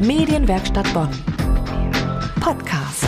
Medienwerkstatt Bonn. Podcast.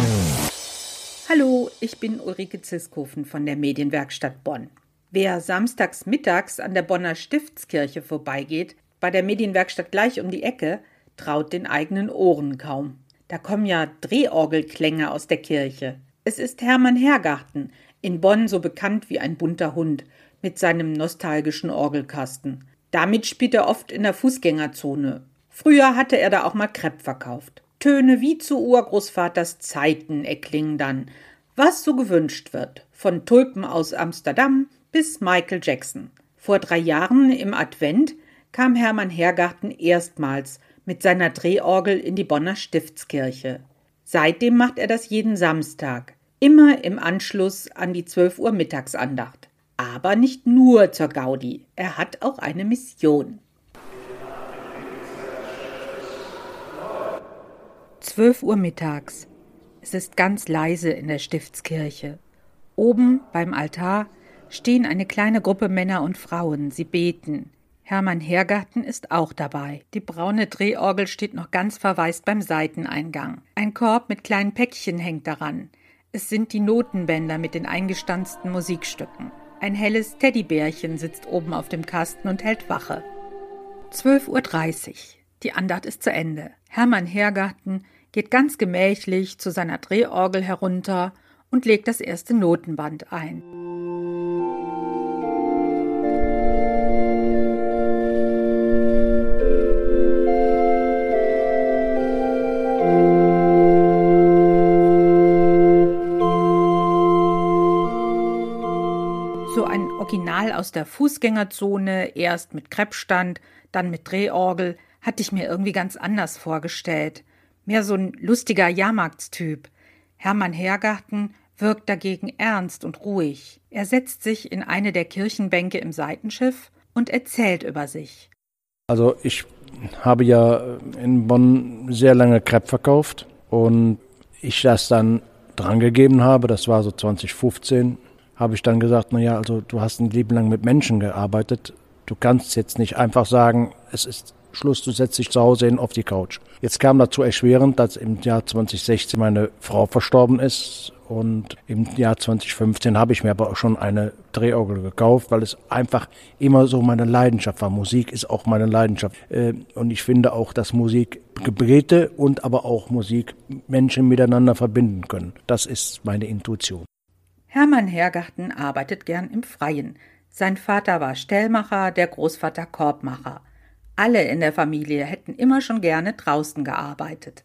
Hallo, ich bin Ulrike Ziskofen von der Medienwerkstatt Bonn. Wer samstags mittags an der Bonner Stiftskirche vorbeigeht, bei der Medienwerkstatt gleich um die Ecke, traut den eigenen Ohren kaum. Da kommen ja Drehorgelklänge aus der Kirche. Es ist Hermann Hergarten, in Bonn so bekannt wie ein bunter Hund, mit seinem nostalgischen Orgelkasten. Damit spielt er oft in der Fußgängerzone. Früher hatte er da auch mal Krepp verkauft. Töne wie zu Urgroßvaters Zeiten erklingen dann, was so gewünscht wird, von Tulpen aus Amsterdam bis Michael Jackson. Vor drei Jahren im Advent kam Hermann Hergarten erstmals mit seiner Drehorgel in die Bonner Stiftskirche. Seitdem macht er das jeden Samstag, immer im Anschluss an die 12 Uhr Mittagsandacht. Aber nicht nur zur Gaudi, er hat auch eine Mission. 12 Uhr mittags. Es ist ganz leise in der Stiftskirche. Oben beim Altar stehen eine kleine Gruppe Männer und Frauen. Sie beten. Hermann Hergarten ist auch dabei. Die braune Drehorgel steht noch ganz verwaist beim Seiteneingang. Ein Korb mit kleinen Päckchen hängt daran. Es sind die Notenbänder mit den eingestanzten Musikstücken. Ein helles Teddybärchen sitzt oben auf dem Kasten und hält Wache. 12.30 Uhr. Die Andacht ist zu Ende. Hermann Hergarten geht ganz gemächlich zu seiner Drehorgel herunter und legt das erste Notenband ein. Original aus der Fußgängerzone, erst mit Kreppstand, dann mit Drehorgel, hatte ich mir irgendwie ganz anders vorgestellt. Mehr so ein lustiger Jahrmarktstyp. Hermann Hergarten wirkt dagegen ernst und ruhig. Er setzt sich in eine der Kirchenbänke im Seitenschiff und erzählt über sich. Also ich habe ja in Bonn sehr lange Crepe verkauft und ich das dann drangegeben habe, das war so 2015, habe ich dann gesagt, na ja, also du hast ein Leben lang mit Menschen gearbeitet. Du kannst jetzt nicht einfach sagen, es ist Schluss, du setzt dich zu Hause hin auf die Couch. Jetzt kam dazu erschwerend, dass im Jahr 2016 meine Frau verstorben ist und im Jahr 2015 habe ich mir aber auch schon eine Drehorgel gekauft, weil es einfach immer so meine Leidenschaft war. Musik ist auch meine Leidenschaft. Äh, und ich finde auch, dass Musik Gebete und aber auch Musik Menschen miteinander verbinden können. Das ist meine Intuition. Hermann Hergarten arbeitet gern im Freien. Sein Vater war Stellmacher, der Großvater Korbmacher. Alle in der Familie hätten immer schon gerne draußen gearbeitet.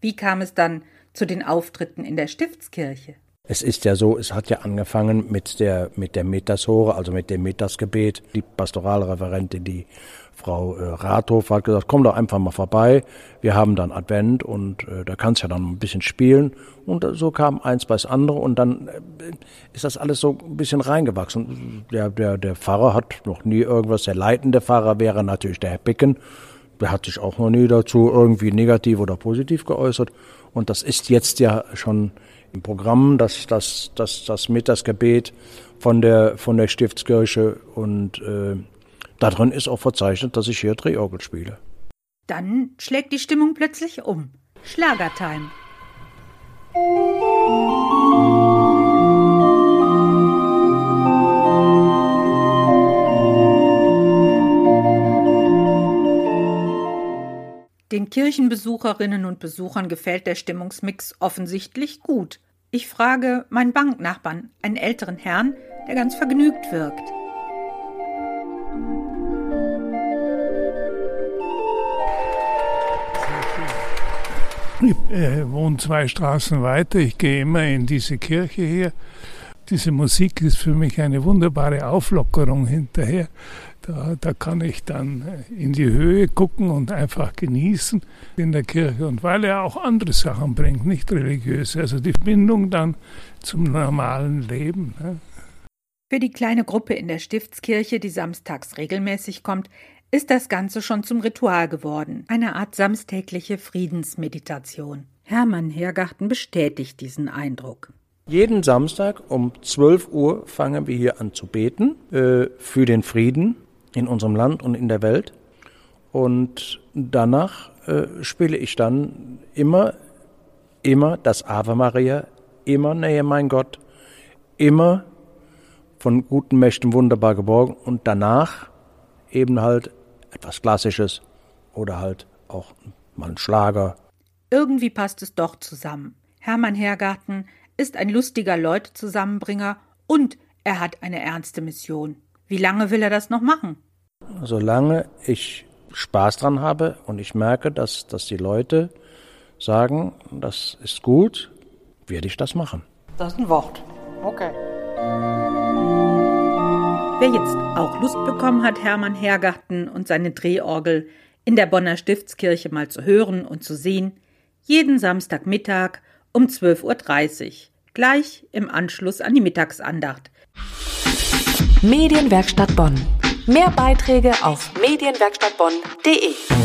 Wie kam es dann zu den Auftritten in der Stiftskirche? Es ist ja so, es hat ja angefangen mit der, mit der Metashore, also mit dem Metasgebet. Die Pastoralreferentin, die Frau äh, Rathof hat gesagt, komm doch einfach mal vorbei. Wir haben dann Advent und äh, da kannst ja dann ein bisschen spielen. Und äh, so kam eins bei das andere und dann äh, ist das alles so ein bisschen reingewachsen. Der, der, der Pfarrer hat noch nie irgendwas, der leitende Pfarrer wäre natürlich der Herr Bicken. Der hat sich auch noch nie dazu irgendwie negativ oder positiv geäußert. Und das ist jetzt ja schon im Programm, dass das, das, das Mittagsgebet von der, von der Stiftskirche und äh, Darin ist auch verzeichnet, dass ich hier Drehorgel spiele. Dann schlägt die Stimmung plötzlich um. Schlagertime. Den Kirchenbesucherinnen und Besuchern gefällt der Stimmungsmix offensichtlich gut. Ich frage meinen Banknachbarn, einen älteren Herrn, der ganz vergnügt wirkt. Ich äh, wohne zwei Straßen weiter. Ich gehe immer in diese Kirche hier. Diese Musik ist für mich eine wunderbare Auflockerung hinterher. Da, da kann ich dann äh, in die Höhe gucken und einfach genießen in der Kirche. Und weil er auch andere Sachen bringt, nicht religiöse, also die Verbindung dann zum normalen Leben. Ne? Für die kleine Gruppe in der Stiftskirche, die samstags regelmäßig kommt, ist das Ganze schon zum Ritual geworden, eine Art samstägliche Friedensmeditation. Hermann Hergarten bestätigt diesen Eindruck. Jeden Samstag um 12 Uhr fangen wir hier an zu beten äh, für den Frieden in unserem Land und in der Welt. Und danach äh, spiele ich dann immer, immer das Ave Maria, immer Nähe mein Gott, immer von guten Mächten wunderbar geborgen und danach eben halt etwas Klassisches oder halt auch mal ein Schlager. Irgendwie passt es doch zusammen. Hermann Hergarten ist ein lustiger Leutezusammenbringer und er hat eine ernste Mission. Wie lange will er das noch machen? Solange ich Spaß dran habe und ich merke, dass, dass die Leute sagen, das ist gut, werde ich das machen. Das ist ein Wort. Okay. Wer jetzt auch Lust bekommen hat, Hermann Hergarten und seine Drehorgel in der Bonner Stiftskirche mal zu hören und zu sehen, jeden Samstagmittag um 12.30 Uhr, gleich im Anschluss an die Mittagsandacht. Medienwerkstatt Bonn. Mehr Beiträge auf medienwerkstattbonn.de.